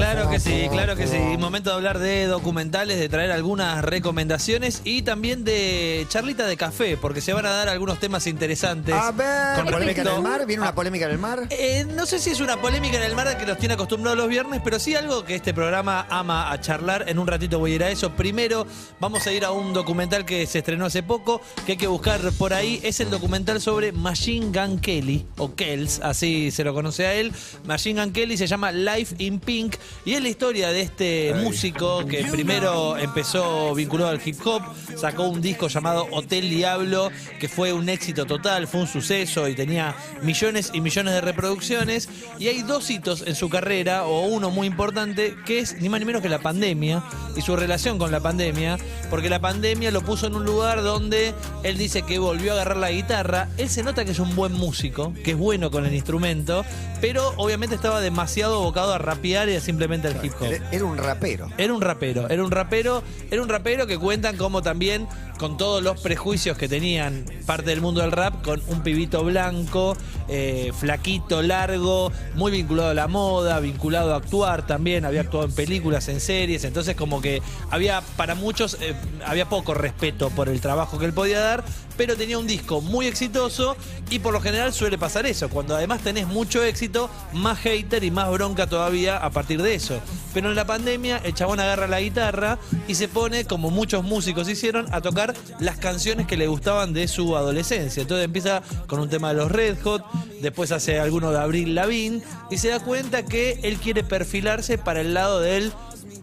Claro que sí, claro que sí. Momento de hablar de documentales, de traer algunas recomendaciones y también de charlita de café, porque se van a dar algunos temas interesantes. A ver, con polémica en el mar, viene una polémica en el mar. Eh, no sé si es una polémica en el mar que nos tiene acostumbrados los viernes, pero sí algo que este programa ama a charlar. En un ratito voy a ir a eso. Primero vamos a ir a un documental que se estrenó hace poco, que hay que buscar por ahí. Es el documental sobre Machine Gun Kelly, o Kells, así se lo conoce a él. Machine Gun Kelly se llama Life in Pink y es la historia de este músico que primero empezó vinculado al hip hop, sacó un disco llamado Hotel Diablo, que fue un éxito total, fue un suceso y tenía millones y millones de reproducciones. Y hay dos hitos en su carrera, o uno muy importante, que es ni más ni menos que la pandemia y su relación con la pandemia, porque la pandemia lo puso en un lugar donde él dice que volvió a agarrar la guitarra. Él se nota que es un buen músico, que es bueno con el instrumento, pero obviamente estaba demasiado abocado a rapear y a simplemente al hip hop. Era, era un rapero. Era un rapero, era un rapero, era un rapero que cuentan como también con todos los prejuicios que tenían parte del mundo del rap, con un pibito blanco, eh, flaquito, largo, muy vinculado a la moda, vinculado a actuar también, había actuado en películas, en series, entonces como que había para muchos, eh, había poco respeto por el trabajo que él podía dar, pero tenía un disco muy exitoso y por lo general suele pasar eso, cuando además tenés mucho éxito, más hater y más bronca todavía a partir de eso. Pero en la pandemia el chabón agarra la guitarra y se pone, como muchos músicos hicieron, a tocar las canciones que le gustaban de su adolescencia. Entonces empieza con un tema de los Red Hot, después hace alguno de Abril Lavigne y se da cuenta que él quiere perfilarse para el lado del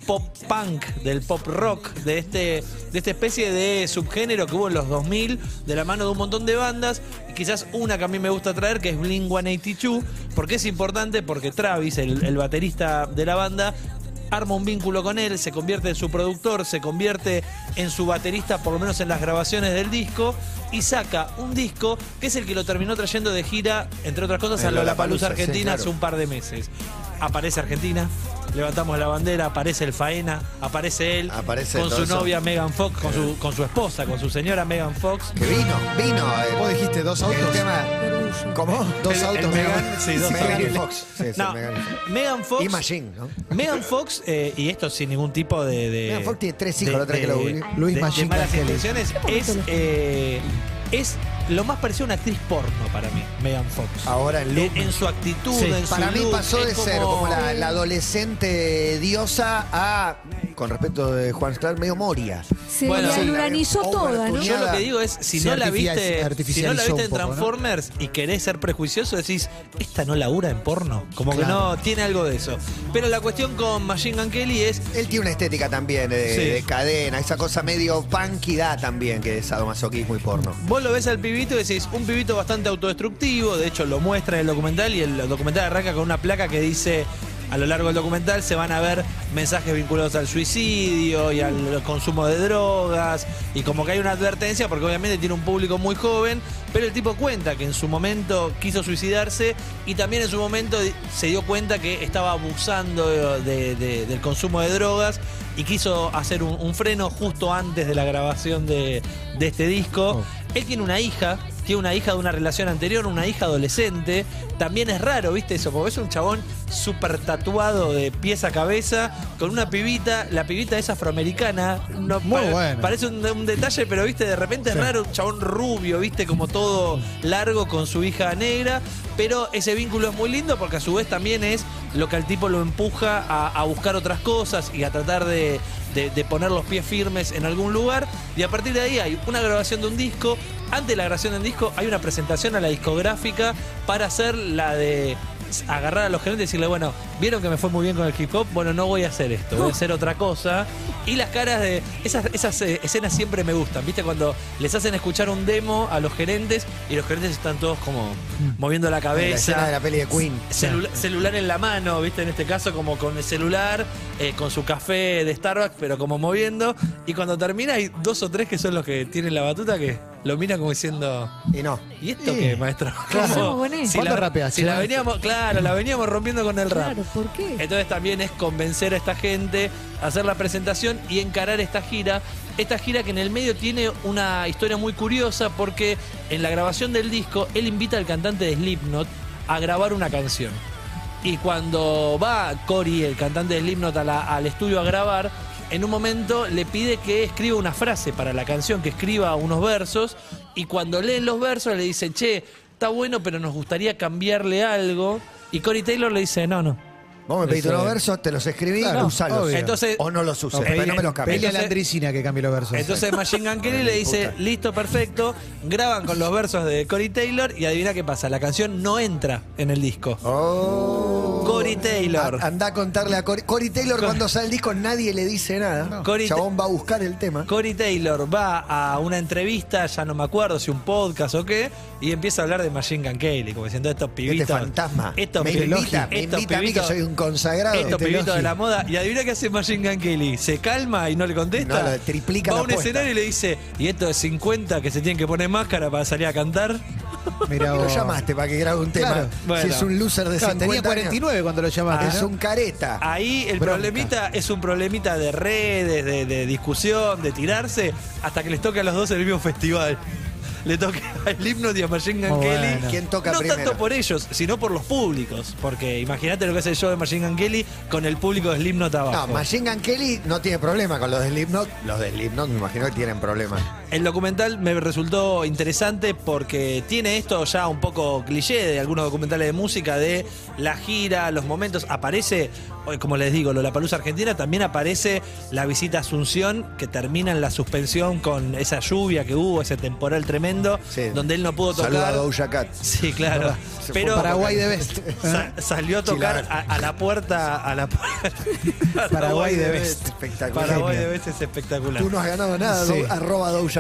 pop punk, del pop rock, de este de esta especie de subgénero que hubo en los 2000, de la mano de un montón de bandas, y quizás una que a mí me gusta traer, que es Blink 182, porque es importante, porque Travis, el, el baterista de la banda, arma un vínculo con él, se convierte en su productor, se convierte en su baterista, por lo menos en las grabaciones del disco, y saca un disco que es el que lo terminó trayendo de gira, entre otras cosas, a Lollapalooza sí, Argentina claro. hace un par de meses. Aparece Argentina, levantamos la bandera, aparece el Faena, aparece él Aparece con su eso. novia Megan Fox, con su, con su esposa, con su señora Megan Fox. Que vino, vino. el- Vos dijiste dos el autos. tema- ¿Cómo? Dos El- autos, el Megan. Megan- sí, dos Megan y autos. Fox. Sí, sí, No, Megan y Fox. Megan Fox. Y Machine, ¿no? Megan Fox, eh, y esto sin ningún tipo de. de- Megan Fox tiene tres hijos, de- la otra que lo googleé. Luis de- de Machine malas Kelly. intenciones, es, eh, es lo más parecido a una actriz porno para mí, Megan Fox. Ahora en look. En, en su actitud, Sí. en su Para mí look, pasó de ser como la, la adolescente diosa a, con respecto de Juan Sclar, medio Moria. Se Bueno, la sí. organizó toda, ¿no? Yo lo que digo es, si Se no la viste, si no artificializó la viste en un poco, ¿no? Transformers y querés ser prejuicioso, decís, esta no labura en porno. Como que no tiene algo de eso. Pero la cuestión con Machine Gun Kelly es Él tiene una estética también de, Sí. de cadena, esa cosa medio punky da también, que es sadomasoquismo y porno. Vos lo ves al pibito y decís, un pibito bastante autodestructivo, de hecho lo muestra en el documental y el documental arranca con una placa que dice, a lo largo del documental se van a ver mensajes vinculados al suicidio y al consumo de drogas y como que hay una advertencia porque obviamente tiene un público muy joven, pero el tipo cuenta que en su momento quiso suicidarse y también en su momento se dio cuenta que estaba abusando de- de- del consumo de drogas y quiso hacer un, un freno justo antes de la grabación de, de este disco. Oh. Él tiene una hija, tiene una hija de una relación anterior, una hija adolescente. También es raro, ¿viste eso? Porque es un chabón súper tatuado de pies a cabeza, con una pibita. La pibita es afroamericana. No, Muy bueno. Parece un, un detalle, pero, ¿viste? De repente Sí. es raro, un chabón rubio, ¿viste? Como todo largo con su hija negra. Pero ese vínculo es muy lindo porque a su vez también es lo que al tipo lo empuja a, a buscar otras cosas y a tratar de, de- de poner los pies firmes en algún lugar. Y a partir de ahí hay una grabación de un disco. Antes de la grabación de un disco hay una presentación a la discográfica para hacer la de agarrar a los gerentes y decirle, bueno, vieron que me fue muy bien con el hip hop, bueno, no voy a hacer esto, voy a hacer otra cosa. Y las caras de... Esas, esas eh, escenas siempre me gustan, ¿viste? Cuando les hacen escuchar un demo a los gerentes y los gerentes están todos como moviendo la La cabeza. escena de la peli de Queen. Celula- celular en la mano, ¿viste? En este caso, como con el celular, eh, con su café de Starbucks, pero como moviendo. Y cuando termina, hay dos o tres que son los que tienen la batuta que lo mira como diciendo. Y no. ¿Y esto Sí. qué, maestro? Claro. Si ¿Cuándo la, rapeas? si la Claro. veníamos, claro, la veníamos rompiendo con el rap. Claro, ¿por qué? Entonces también es convencer a esta gente, hacer la presentación y encarar esta gira. Esta gira que en el medio tiene una historia muy curiosa porque en la grabación del disco él invita al cantante de Slipknot a grabar una canción. Y cuando va Cory, el cantante de Slipknot, a la- al estudio a grabar, en un momento le pide que escriba una frase para la canción, que escriba unos versos, y cuando leen los versos le dice, che, está bueno, pero nos gustaría cambiarle algo. Y Cory Taylor le dice, no, no. Vos me pediste Eso unos versos, te los escribí, Claro, usalos. obvio. Entonces- o no los uses, O pero no me los cambies. pedile a la Andricina que cambie los versos. Entonces Machine Gun Kelly le dice, listo, perfecto, graban con los versos de Cory Taylor y adivina qué pasa, la canción no entra en el disco. Oh. Cory Taylor. A- Anda a contarle a Cory. Cory Taylor cuando sale el disco nadie le dice nada. Cory Chabón va a buscar el tema. Cory Taylor va a una entrevista, ya no me acuerdo si un podcast o qué, y empieza a hablar de Machine Gun Kelly, como diciendo estos pibitos. Este fantasma. Estos me pi- invita, me estos invita a mí que pibitos- soy un consagrado. Estos Este pibitos de la moda. Y adivina qué hace Machine Gun Kelly. Se calma y no le contesta. No, lo triplica Va a un apuesta. escenario y le dice, ¿y esto es 50 que se tienen que poner máscara para salir a cantar? Mirá Y lo llamaste para que grabe un tema. Claro. Bueno. Si es un loser de Claro, 50 tenía años, 49 cuando lo llamaste. es ¿no? un careta. Ahí el Bronca. problemita es un problemita de redes, de, de discusión, de tirarse, hasta que les toque a los dos el mismo festival. Le toque al himno de Machine Gun Muy Kelly. bueno. ¿Quién toca no primero? tanto por ellos, sino por los públicos. Porque imagínate lo que es el show de Machine Gun Kelly con el público de Slipknot No, abajo. Machine Gun Kelly no tiene problema con los de Slipknot. Los de Slipknot me imagino que tienen problemas. El documental me resultó interesante porque tiene esto ya un poco cliché de algunos documentales de música, de la gira, los momentos. Aparece, como les digo, la Palusa Argentina, también aparece la visita a Asunción, que termina en la suspensión con esa lluvia que hubo, ese temporal tremendo, Sí. donde él no pudo Saluda a tocar. Doja Cat. Sí, claro. Pero Paraguay de Best. sa- salió a tocar a, a la puerta, a la Paraguay de Best. Espectacular. Paraguay de. Best es espectacular. Tú no has ganado nada, Sí. arroba Doja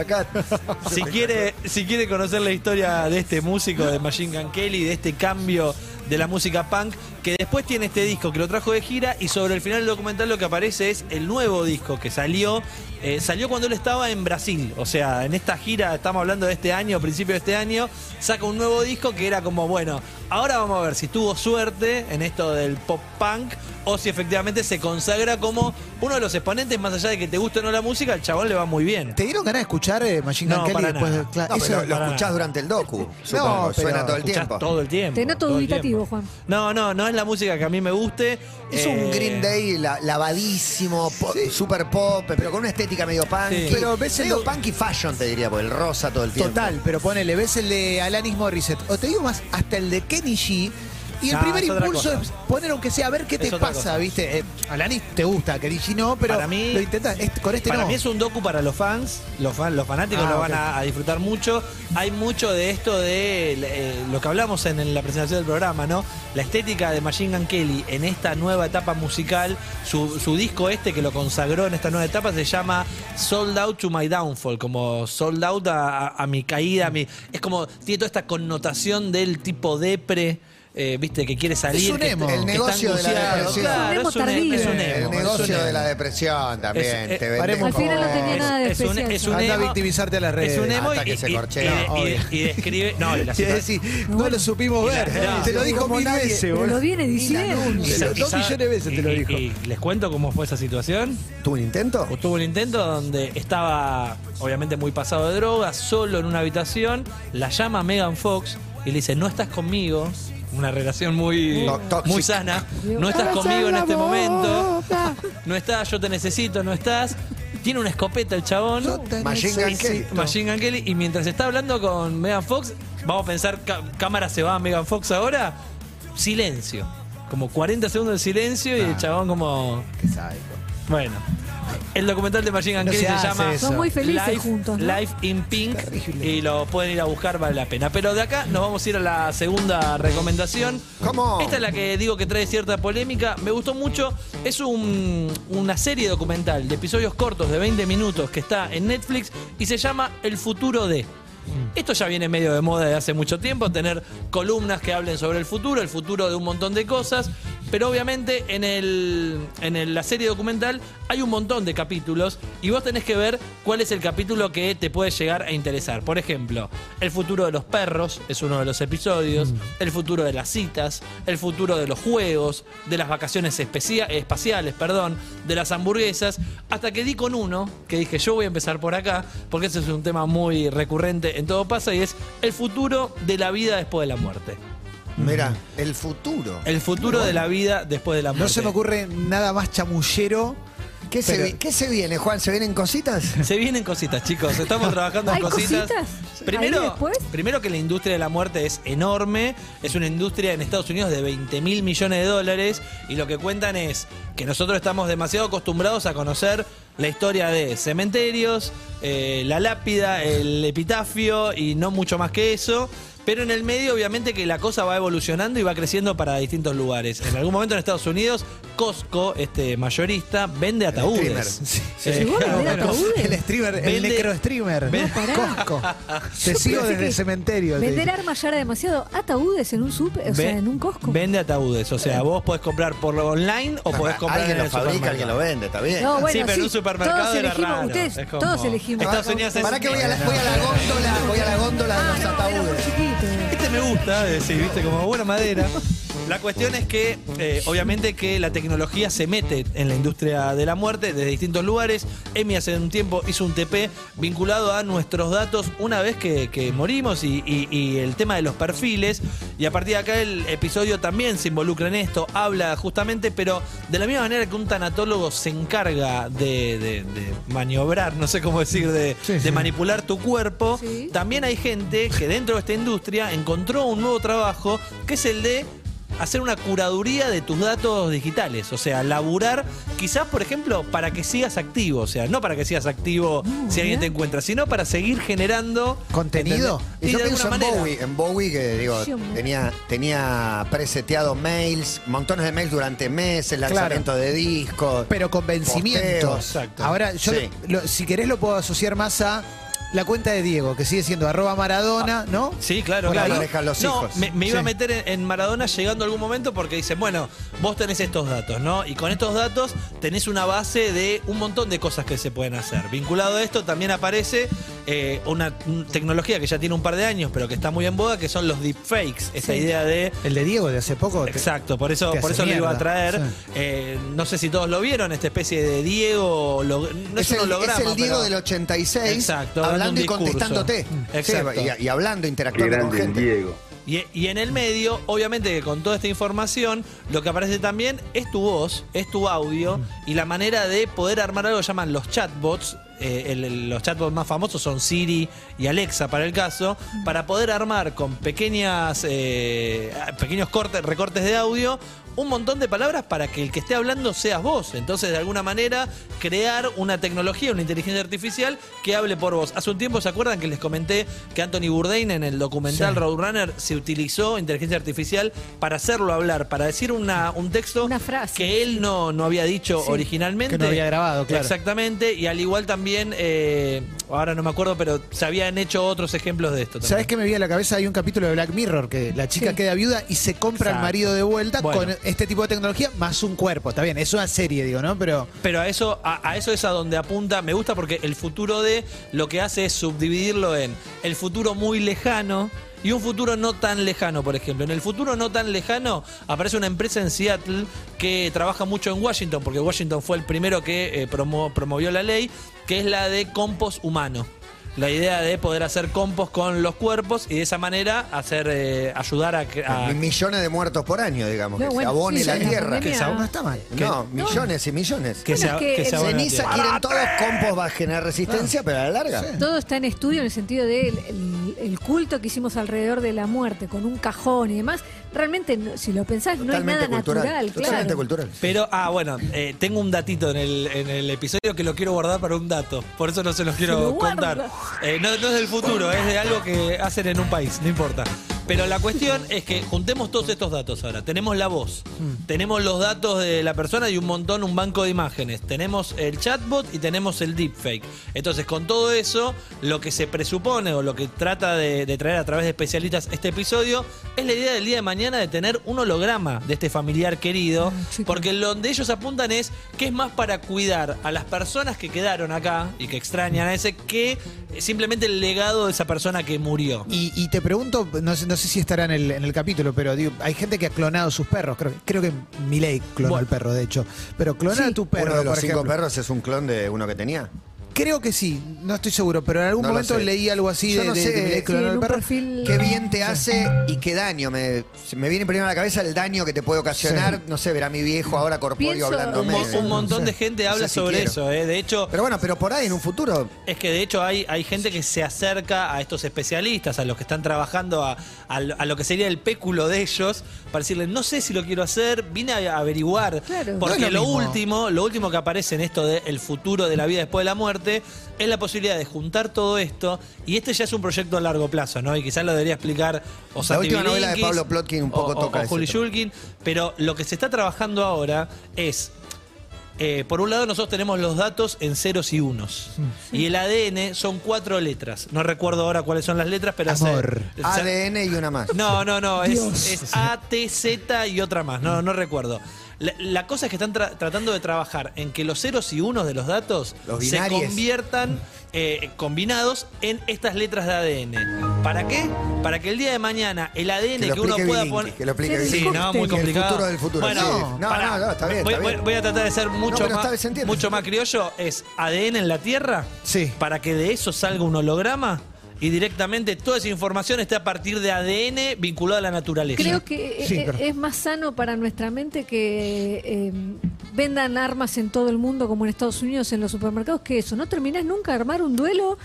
Si quiere, si quiere conocer la historia de este músico de Machine Gun Kelly, de este cambio de la música punk, que después tiene este disco que lo trajo de gira y sobre el final del documental lo que aparece es el nuevo disco que salió, eh, salió cuando él estaba en Brasil, o sea, en esta gira, estamos hablando de este año, principio de este año, saca un nuevo disco que era como, bueno, ahora vamos a ver si tuvo suerte en esto del pop punk o si efectivamente se consagra como uno de los exponentes, más allá de que te guste o no la música, al chabón le va muy bien. ¿Te dieron ganas de escuchar eh, Machine Gun No, Kelly para después nada. de- claro, No, eso- pero lo, para escuchás nada. durante el docu. Supongo, pero suena todo el tiempo. todo el tiempo. Te noto dubitativo. Juan. No, no, no es la música que a mí me guste. Es Eh, un Green Day la- lavadísimo, po- super pop, pero con una estética medio punky. Sí. Pero ves el medio punky fashion, te diría, por el rosa todo el tiempo. Total, pero ponele, ves el de Alanis Morissette, o te digo más, hasta el de Kenny G. Y el No, primer es otra impulso cosa. es poner aunque sea a ver qué te Es otra pasa, cosa. ¿viste? Eh, Alanis te gusta, G no, pero Para mí- lo intentas. Con este Para no. mí es un docu para los fans, los, fan- los fanáticos Ah, lo van ok. a, a disfrutar mucho. Hay mucho de esto de eh, lo que hablamos en, en la presentación del programa, ¿no? La estética de Machine Gun Kelly en esta nueva etapa musical, su, su disco este que lo consagró en esta nueva etapa se llama Sold Out to My Downfall, como sold out a, a- a mi caída, a mi, es como, tiene toda esta connotación del tipo depre. Eh, viste que quiere salir Es un emo. que El negocio de la depresión. Claro, Es un emo es un, tardío. es un El emo, es un negocio de la depresión también. Es- eh, te venden paremos- Al final no tenía nada de es un, es un Anda a emo. victimizarte a las redes. Es un emo Hasta y, que se y- corchea. y- y- Obvio. y describe. No, y la situa- sí, no lo supimos Y la- ver. no, te lo dijo mil nadie. veces, boludo. lo viene diciendo. y dos y millones de veces te lo y- dijo. Y, les cuento cómo fue esa situación. ¿Tuvo un intento? Tuvo un intento donde estaba, obviamente, muy pasado de drogas, solo en una habitación. La llama Megan Fox y le dice: No estás conmigo. Una relación muy, No, muy sana. No estás conmigo en este momento. No estás, yo te necesito, no estás. Tiene una escopeta el chabón. Machine Gun Kelly. Machine Gun Kelly. Y mientras está hablando con Megan Fox, vamos a pensar, cámara se va a Megan Fox ahora. Silencio. Como 40 segundos de silencio y el chabón como... Qué sádico. Bueno. El documental de Machine Gun No Kelly se se, hace llama eso. Son muy felices Life, juntos, ¿no? Life in Pink Terrible. y lo pueden ir a buscar, vale la pena. Pero de acá nos vamos a ir a la segunda recomendación. ¿Cómo? Esta es la que digo que trae cierta polémica. Me gustó mucho. Es un- una serie documental de episodios cortos de 20 minutos que está en Netflix y se llama El futuro de. Esto ya viene medio de moda de hace mucho tiempo, tener columnas que hablen sobre el futuro, el futuro de un montón de cosas. Pero obviamente en, el, en el- la serie documental hay un montón de capítulos y vos tenés que ver cuál es el capítulo que te puede llegar a interesar. Por ejemplo, el futuro de los perros es uno de los episodios, el futuro de las citas, el futuro de los juegos, de las vacaciones espaciales, perdón, de las hamburguesas, hasta que di con uno que dije yo voy a empezar por acá, porque ese es un tema muy recurrente en todo pasa y es el futuro de la vida después de la muerte. Mira, el futuro. El futuro de la vida después de la muerte. No se me ocurre nada más chamullero. ¿Qué, se, Pero- vi- ¿Qué se viene, Juan? ¿Se vienen cositas? Se vienen cositas, chicos. Estamos trabajando en ¿Hay cositas. cositas? Primero, primero que la industria de la muerte es enorme. Es una industria en Estados Unidos de 20 mil millones de dólares. Y lo que cuentan es que nosotros estamos demasiado acostumbrados a conocer la historia de cementerios, eh, la lápida, el epitafio y no mucho más que eso. Pero en el medio, obviamente, que la cosa va evolucionando y va creciendo para distintos lugares. En algún momento en Estados Unidos, Costco, este mayorista, vende ataúdes. streamer. Sí, Eh, ¿Y vos vendés bueno, ataúdes? El streamer, el Vende- necro streamer. Ven- Cosco. Te Yo sigo desde el que cementerio. te Vender armas ya era demasiado. Ataúdes en un super, o sea, en un cosco. Vende ataúdes. O sea, vos podés comprar por lo online o podés comprar alguien en lo el fabrica, alguien lo vende, está bien. No, bueno, sí, pero en un supermercado todos era elegimos, raro. ustedes, como- todos elegimos. Estados Unidos es- ¿Para qué voy a la, voy a la góndola? Voy a la góndola de Ah, los no, ataúdes. chiquito. Este me gusta, decir, viste, como buena madera. La cuestión es que, eh, obviamente, que la tecnología se mete en la industria de la muerte desde distintos lugares. Emi hace un tiempo hizo un TP vinculado a nuestros datos una vez que, que morimos y, y- y el tema de los perfiles. Y a partir de acá el episodio también se involucra en esto, habla justamente, pero de la misma manera que un tanatólogo se encarga de, de- de maniobrar, no sé cómo decir, de, Sí, de sí. manipular tu cuerpo, Sí. también hay gente que dentro de esta industria encontró un nuevo trabajo que es el de hacer una curaduría de tus datos digitales. O sea, laburar quizás, por ejemplo, para que sigas activo. O sea, no para que sigas activo si alguien te encuentra, sino para seguir generando ¿Contenido? Y Y yo de pienso en manera. Bowie, en Bowie que digo, tenía, tenía preseteado mails, montones de mails durante meses, lanzamiento de discos. Pero con vencimientos. Posteos. Exacto. Ahora, yo, Sí. lo- si querés, lo puedo asociar más a la cuenta de Diego, que sigue siendo arroba Maradona, ¿no? Sí, claro, Por ahí claro. manejan los no, hijos. Me, me iba a Sí. meter en, en Maradona llegando a algún momento porque dicen, bueno, vos tenés estos datos, ¿no? Y con estos datos tenés una base de un montón de cosas que se pueden hacer. Vinculado a esto también aparece eh, una un- tecnología que ya tiene un par de años, pero que está muy en boda, que son los deepfakes. Esta Sí. idea de El de Diego de hace poco. te- Exacto, por eso, por eso lo iba a traer. Sí. Eh, no sé si todos lo vieron, esta especie de Diego. no es, es, un el, holograma. es el Diego pero- del 86 Exacto, hablando y contestándote. Exacto. Sí, y, y hablando, Qué interactuando con grande gente. Diego. Y, y en el medio, obviamente que con toda esta información, lo que aparece también es tu voz, es tu audio y la manera de poder armar algo que llaman los chatbots. eh, los chatbots más famosos son Siri y Alexa para el caso, para poder armar con pequeñas eh, pequeños cortes, recortes de audio un montón de palabras para que el que esté hablando seas vos. Entonces, de alguna manera, crear una tecnología, una inteligencia artificial que hable por vos. Hace un tiempo, ¿se acuerdan que les comenté que Anthony Bourdain en el documental Sí. Roadrunner se utilizó inteligencia artificial para hacerlo hablar, para decir una, un texto Una frase. que él no, no había dicho Sí. originalmente? Que no había grabado, claro. Exactamente, y al igual también, eh, ahora no me acuerdo, pero se habían hecho otros ejemplos de esto. ¿Sabes también. qué me vi a la cabeza? Hay un capítulo de Black Mirror que la chica Sí. queda viuda y se compra al marido de vuelta Bueno. con este tipo de tecnología más un cuerpo. Está bien, es una serie, digo, ¿no? Pero Pero a eso, a, a eso es a donde apunta. Me gusta porque el futuro de lo que hace es subdividirlo en el futuro muy lejano y un futuro no tan lejano, por ejemplo. En el futuro no tan lejano aparece una empresa en Seattle que trabaja mucho en Washington, porque Washington fue el primero que eh, promo- promovió la ley, que es la de compost humano. La idea de poder hacer compost con los cuerpos y de esa manera hacer eh, ayudar a, que- a- Millones de muertos por año, digamos, No, que bueno, se abone sí, la tierra. Que se abone- no está mal. No, millones y millones. que Bueno, se, que que se Ceniza quieren todos, compost va a generar resistencia, pero a la larga. Todo está en estudio en el sentido del el, el culto que hicimos alrededor de la muerte, con un cajón y demás. Realmente, no- si lo pensás, no hay nada cultural. natural, Totalmente claro. cultural. Pero, ah, bueno, eh, tengo un datito en el, en el episodio que lo quiero guardar para un dato. Por eso no se los quiero lo contar. Eh, no, no es del futuro, es de algo que hacen en un país, no importa. Pero la cuestión es que juntemos todos estos datos ahora. Tenemos la voz, tenemos los datos de la persona y un montón, un banco de imágenes. Tenemos el chatbot y tenemos el deepfake. Entonces, con todo eso, lo que se presupone o lo que trata de, de traer a través de especialistas este episodio es la idea del día de mañana de tener un holograma de este familiar querido. chico. Porque lo donde ellos apuntan es que es más para cuidar a las personas que quedaron acá y que extrañan a ese que simplemente el legado de esa persona que murió. Y, y te pregunto, no sé, no sé si estará en el, en el capítulo, pero digo, hay gente que ha clonado sus perros. Creo, creo que Milei clonó Bueno. al perro, de hecho. Pero clonar Sí. a tu perro, Uno de los por cinco ejemplo. perros es un clon de uno que tenía. Creo que sí, no estoy seguro, pero en algún No lo momento sé. leí algo así Yo de, no de- sé, de Milei sí, clonar en al un perro. perfil- Qué bien te hace y qué daño. Me, me viene primero a la cabeza el daño que te puede ocasionar, no sé, ver a mi viejo ahora corpóreo Pienso- hablando. Un, mo- un montón de gente No sé habla si sobre quiero. eso, ¿eh? De hecho, Pero bueno, pero por ahí en un futuro. es que de hecho hay, hay gente que se acerca a estos especialistas, a los que están trabajando a, a lo- a lo que sería el péculo de ellos, para decirles, no sé si lo quiero hacer, vine a averiguar. Claro. Porque No es lo, lo mismo. último, lo último que aparece en esto del futuro de la vida después de la muerte, es la posibilidad de juntar todo esto, y este ya es un proyecto a largo plazo, ¿no? Y quizás lo debería explicar o La última novela de Pablo Plotkin un poco o- o- toca o ese Juli. Shulkin, pero lo que se está trabajando ahora es eh, por un lado nosotros tenemos los datos en ceros y unos. Y el ADN son cuatro letras. No recuerdo ahora cuáles son las letras, pero... Amor. ADN y una más. no, no, no, es, es A, T, Z y otra más, no, no recuerdo. La, la cosa es que están tra- tratando de trabajar en que los ceros y unos de los datos Los se conviertan eh, combinados en estas letras de ADN. ¿Para qué? Para que el día de mañana el ADN Que uno pueda poner... que lo explique Sí, no, muy el complicado. futuro del futuro, Bueno, sí. No, no, no, está bien, voy, está voy- bien. voy a tratar de ser mucho, más, mucho más criollo. Es ADN en la Tierra Sí. para que de eso salga un holograma y directamente toda esa información esté a partir de ADN vinculado a la naturaleza. Creo que Sí, eh, pero- es más sano para nuestra mente que eh, vendan armas en todo el mundo como en Estados Unidos en los supermercados que eso. No terminás nunca de armar un duelo.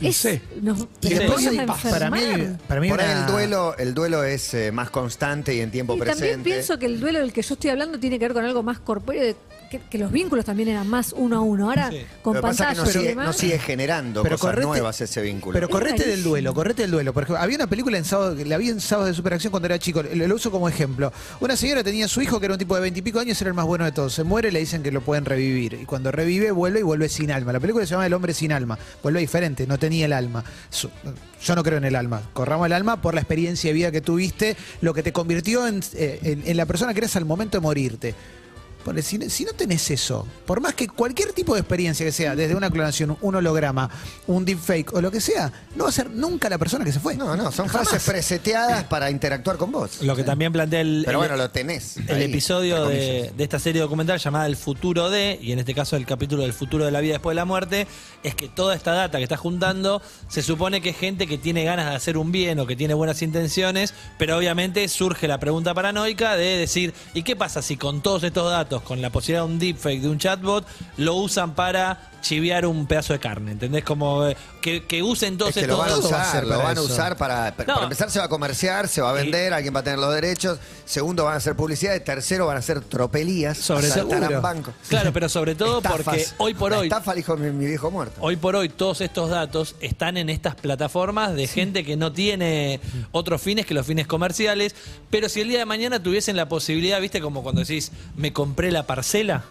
Es, Sí. nos, Y después vamos hay a paz. Para mí, para mí Por ahí el duelo, el duelo es eh, más constante y en tiempo Y presente. también pienso que el duelo del que yo estoy hablando tiene que ver con algo más corpóreo, de que, que los vínculos también eran más uno a uno. Ahora, Sí. con Lo que pasa es que no sigue, demás, no sigue generando Pero cosas correte- nuevas ese vínculo. Pero correte del duelo, correte del duelo. Por ejemplo, había una película en sábado, la vi en sábado de superacción cuando era chico, lo, lo uso como ejemplo. Una señora tenía su hijo que era un tipo de veintipico años, era el más bueno de todos. Se muere, le dicen que lo pueden revivir. Y cuando revive, vuelve y vuelve sin alma. La película se llama El hombre sin alma. Vuelve diferente, no tenía el alma. Yo no creo en el alma. Corramos el alma por la experiencia de vida que tuviste, lo que te convirtió en, eh, en la persona que eres al momento de morirte. Si, no- si no tenés eso, por más que cualquier tipo de experiencia que sea, desde una clonación, un holograma, un deepfake o lo que sea, no va a ser nunca la persona que se fue. No, no, son Jamás. frases preseteadas para interactuar con vos. Lo que también plantea el, Pero el- bueno, lo tenés. el ahí, episodio de, de esta serie documental llamada El futuro de, y en este caso el capítulo del futuro de la vida después de la muerte, es que toda esta data que está juntando se supone que es gente que tiene ganas de hacer un bien o que tiene buenas intenciones, pero obviamente surge la pregunta paranoica de decir, ¿y qué pasa si con todos estos datos, con la posibilidad de un deepfake, de un chatbot, lo usan para chiviar un pedazo de carne? ¿Entendés? Como eh, que, que usen todos Es que estos lo van a todo va a usar, lo para van a eso. usar para, para No. empezar se va a comerciar, se va a vender, alguien va a tener los derechos, segundo van a hacer publicidad, y tercero van a hacer tropelías, Sobre seguro. bancos. Claro, pero sobre todo Estafas. porque hoy por La hoy Estafa, dijo mi, mi viejo muerto. Hoy por hoy todos estos datos están en estas plataformas de gente que no tiene otros fines que los fines comerciales, pero si el día de mañana tuviesen la posibilidad, viste, como cuando decís, me compré la parcela,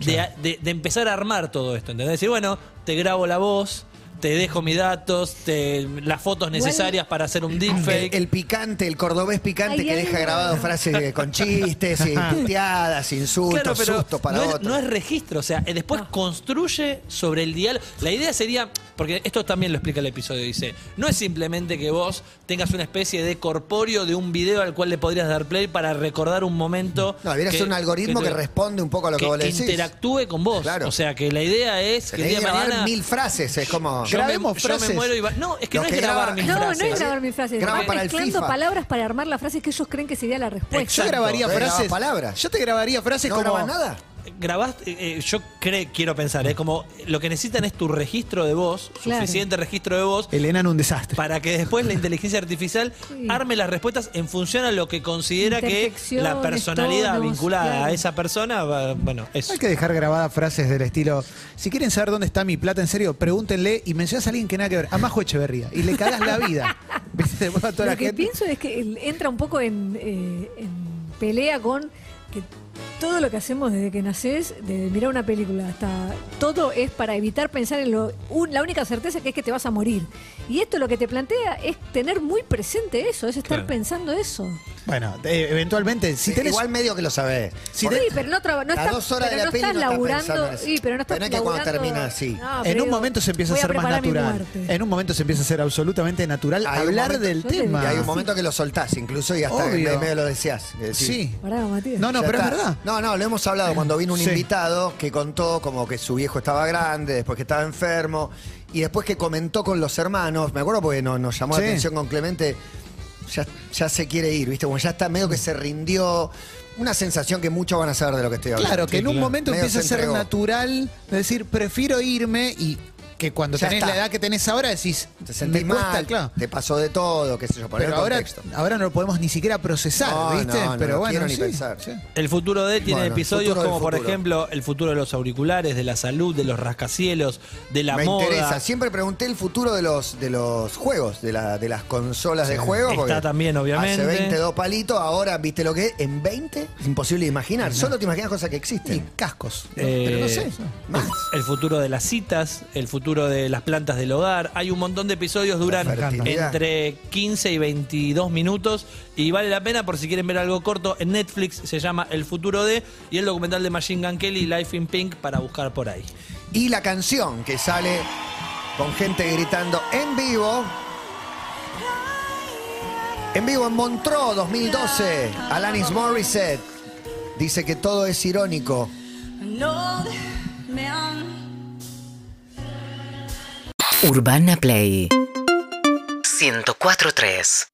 de, de- de empezar a armar todo esto, ¿entendés? Decir, bueno, te grabo la voz, te dejo mis datos, te, las fotos necesarias para hacer un deepfake. el picante, el cordobés picante que deja grabado frases de- con chistes, y puteadas, insultos, Claro, pero sustos para no, es, otros. no es registro, o sea, eh, después construye sobre el diálogo. La idea sería, porque esto también lo explica el episodio, dice, no es simplemente que vos tengas una especie de corpóreo de un video al cual le podrías dar play para recordar un momento. No, debería que- ser un algoritmo que, te- responde un poco a lo que, que, vos le que decís. interactúe con vos. Claro. O sea, que la idea es Se que el día que de mañana mil frases, es como... yo me, Grabemos yo me frases. muero y va- No, es que Lo no que es grabar graba- mis No, frases. no es grabar mis frases. Graba Van para el mezclando FIFA. palabras para armar las frases que ellos creen que sería la respuesta. Yo grabaría frases. Palabras. Yo te grabaría frases ¿No como. grabas nada? Grabás, eh, eh, yo cre- quiero pensar, es como lo que necesitan es tu registro de voz, Claro. suficiente registro de voz, Elena en un desastre. para que después la inteligencia artificial Sí. arme las respuestas en función a lo que considera que la personalidad tonos, vinculada claro. a esa persona, va- bueno, eso. Hay que dejar grabadas frases del estilo, si quieren saber dónde está mi plata, en serio, pregúntenle y mencionas a alguien que nada que ver, a Majo Echeverría, y le cagás la vida. Lo la que gente. pienso es que él entra un poco en, eh, en pelea con que todo lo que hacemos desde que nacés, de mirar una película hasta todo es para evitar pensar en lo un- la única certeza que es que te vas a morir. Y esto lo que te plantea es tener muy presente eso, es estar Claro. pensando eso. Bueno, eh, eventualmente, si Sí, tenés. Igual medio que lo sabés. Si Sí, pero no, traba- no estás, dos horas pero de la no peli estás no estás laburando. pensando en eso. sí, pero no estás Pero no es que cuando laburando- termina así. No, en un momento se empieza a voy ser más preparar mi natural. muerte. En un momento se empieza a ser absolutamente natural Hay un hablar momento- del Yo te tema. Y hay un Sí. momento que lo soltás, incluso, y hasta Obvio. en medio lo decías. Sí. Pará, Matías. No, no, ya pero es está. verdad. No, no, lo hemos hablado cuando vino un Sí. invitado que contó como que su viejo estaba grande, después que estaba enfermo, y después que comentó con los hermanos, me acuerdo porque nos, nos llamó Sí. la atención con Clemente, ya, ya se quiere ir, ¿viste? Como ya está medio que se rindió. Una sensación que muchos van a saber de lo que estoy hablando. Claro, que en un claro. momento Medio empieza a se ser entregó. natural de decir, prefiero irme y que cuando Ya tenés está. la edad que tenés ahora decís, Te sentís me cuesta, mal, claro. te pasó de todo, qué sé yo, poner Pero el ahora, contexto. ahora no lo podemos ni siquiera procesar, No, ¿viste? no, no Pero lo bueno, quiero ni sí, pensar. sí. El futuro de tiene Bueno, episodios futuro del como, por futuro. ejemplo, el futuro de los auriculares, de la salud, de los rascacielos, de la Me moda. interesa. Siempre pregunté el futuro de los, de los juegos, de, la, de las consolas de juego. Está porque también, obviamente. Hace 22 palitos, ahora, ¿viste lo que es? En 20 es imposible de imaginar. Solo te imaginas cosas que Y existen. cascos. Eh, Pero no sé. Más. El futuro de las citas, el futuro de las plantas del hogar. Hay un montón de episodios, duran entre 15 y 22 minutos y vale la pena por si quieren ver algo corto. En Netflix se llama El futuro de y el documental de Machine Gun Kelly, Life in Pink, para buscar por ahí. Y la canción que sale con gente gritando en vivo. En vivo en Montreux 2012, Alanis Morissette dice que todo es irónico. Urbana Play. 104.3